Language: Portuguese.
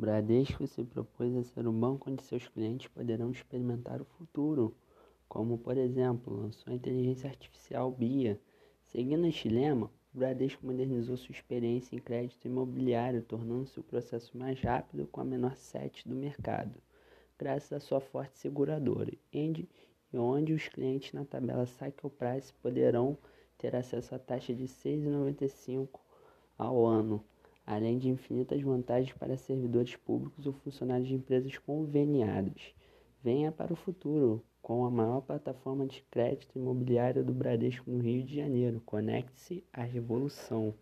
Bradesco se propôs a ser o banco onde seus clientes poderão experimentar o futuro, como, por exemplo, lançou a inteligência artificial BIA. Seguindo este lema, o Bradesco modernizou sua experiência em crédito imobiliário, tornando-se o processo mais rápido com a menor sete do mercado, graças à sua forte seguradora, e onde os clientes na tabela Cycle Price poderão ter acesso à taxa de R$ 6,95 ao ano além de infinitas vantagens para servidores públicos ou funcionários de empresas conveniadas. Venha para o futuro com a maior plataforma de crédito imobiliário do Bradesco no Rio de Janeiro. Conecte-se à revolução.